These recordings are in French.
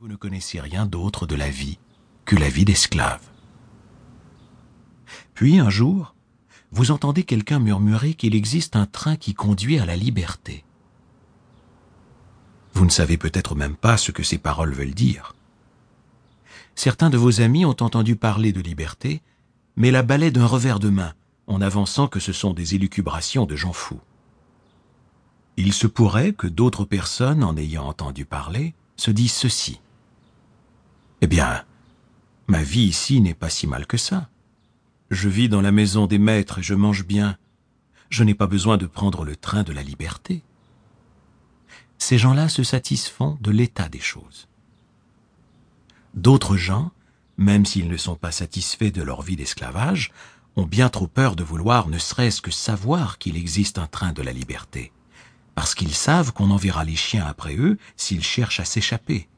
Vous ne connaissez rien d'autre de la vie que la vie d'esclave. Puis un jour, vous entendez quelqu'un murmurer qu'il existe un train qui conduit à la liberté. Vous ne savez peut-être même pas ce que ces paroles veulent dire. Certains de vos amis ont entendu parler de liberté, mais la balaient d'un revers de main, en avançant que ce sont des élucubrations de gens fous. Il se pourrait que d'autres personnes, en ayant entendu parler, se disent ceci. Eh bien, ma vie ici n'est pas si mal que ça. Je vis dans la maison des maîtres et je mange bien. Je n'ai pas besoin de prendre le train de la liberté. Ces gens-là se satisfont de l'état des choses. D'autres gens, même s'ils ne sont pas satisfaits de leur vie d'esclavage, ont bien trop peur de vouloir ne serait-ce que savoir qu'il existe un train de la liberté, parce qu'ils savent qu'on enverra les chiens après eux s'ils cherchent à s'échapper.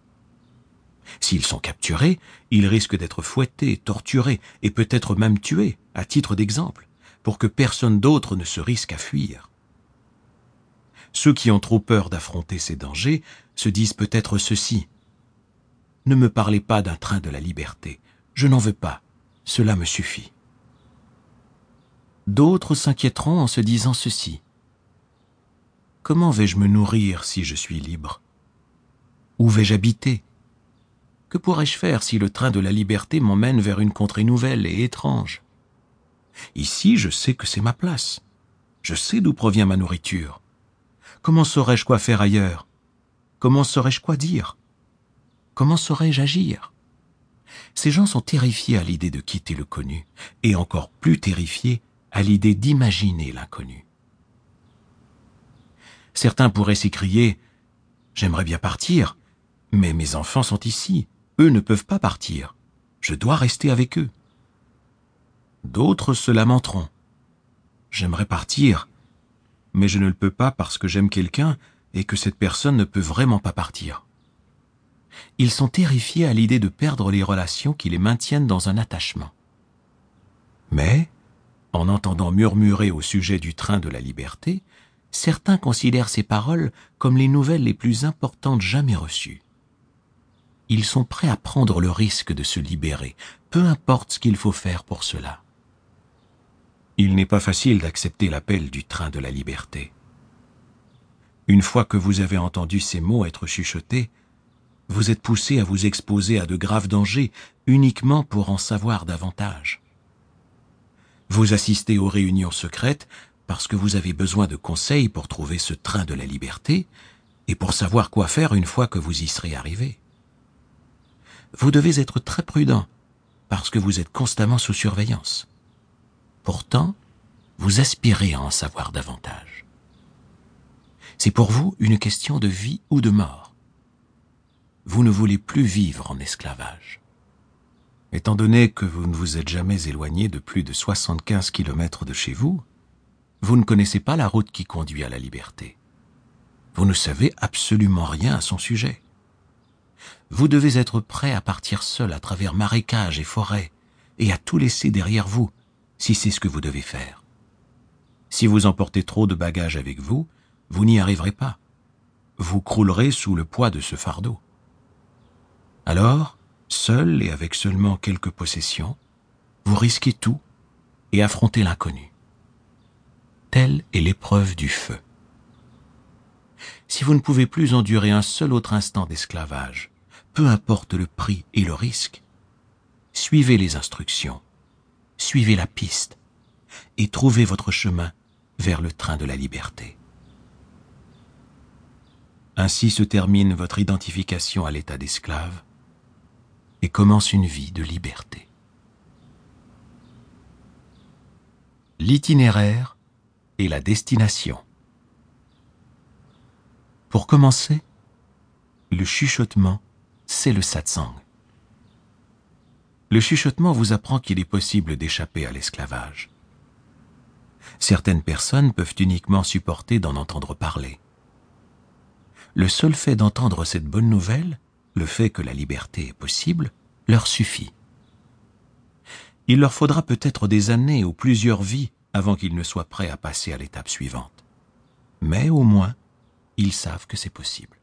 S'ils sont capturés, ils risquent d'être fouettés, torturés et peut-être même tués, à titre d'exemple, pour que personne d'autre ne se risque à fuir. Ceux qui ont trop peur d'affronter ces dangers se disent peut-être ceci. Ne me parlez pas d'un train de la liberté, je n'en veux pas, cela me suffit. D'autres s'inquiéteront en se disant ceci. Comment vais-je me nourrir si je suis libre? Où vais-je habiter? Que pourrais-je faire si le train de la liberté m'emmène vers une contrée nouvelle et étrange? Ici, je sais que c'est ma place. Je sais d'où provient ma nourriture. Comment saurais-je quoi faire ailleurs? Comment saurais-je quoi dire? Comment saurais-je agir? Ces gens sont terrifiés à l'idée de quitter le connu, et encore plus terrifiés à l'idée d'imaginer l'inconnu. Certains pourraient s'écrier J'aimerais bien partir, mais mes enfants sont ici, eux ne peuvent pas partir. Je dois rester avec eux. D'autres se lamenteront. J'aimerais partir, mais je ne le peux pas parce que j'aime quelqu'un et que cette personne ne peut vraiment pas partir. Ils sont terrifiés à l'idée de perdre les relations qui les maintiennent dans un attachement. Mais, en entendant murmurer au sujet du train de la liberté, certains considèrent ces paroles comme les nouvelles les plus importantes jamais reçues ils sont prêts à prendre le risque de se libérer, peu importe ce qu'il faut faire pour cela. Il n'est pas facile d'accepter l'appel du train de la liberté. Une fois que vous avez entendu ces mots être chuchotés, vous êtes poussé à vous exposer à de graves dangers uniquement pour en savoir davantage. Vous assistez aux réunions secrètes parce que vous avez besoin de conseils pour trouver ce train de la liberté et pour savoir quoi faire une fois que vous y serez arrivé vous devez être très prudent parce que vous êtes constamment sous surveillance. Pourtant, vous aspirez à en savoir davantage. C'est pour vous une question de vie ou de mort. Vous ne voulez plus vivre en esclavage. Étant donné que vous ne vous êtes jamais éloigné de plus de 75 kilomètres de chez vous, vous ne connaissez pas la route qui conduit à la liberté. Vous ne savez absolument rien à son sujet vous devez être prêt à partir seul à travers marécages et forêts, et à tout laisser derrière vous, si c'est ce que vous devez faire. Si vous emportez trop de bagages avec vous, vous n'y arriverez pas. Vous croulerez sous le poids de ce fardeau. Alors, seul et avec seulement quelques possessions, vous risquez tout et affrontez l'inconnu. Telle est l'épreuve du feu. Si vous ne pouvez plus endurer un seul autre instant d'esclavage, peu importe le prix et le risque, suivez les instructions, suivez la piste et trouvez votre chemin vers le train de la liberté. Ainsi se termine votre identification à l'état d'esclave et commence une vie de liberté. L'itinéraire et la destination. Pour commencer, le chuchotement c'est le satsang. Le chuchotement vous apprend qu'il est possible d'échapper à l'esclavage. Certaines personnes peuvent uniquement supporter d'en entendre parler. Le seul fait d'entendre cette bonne nouvelle, le fait que la liberté est possible, leur suffit. Il leur faudra peut-être des années ou plusieurs vies avant qu'ils ne soient prêts à passer à l'étape suivante. Mais au moins, ils savent que c'est possible.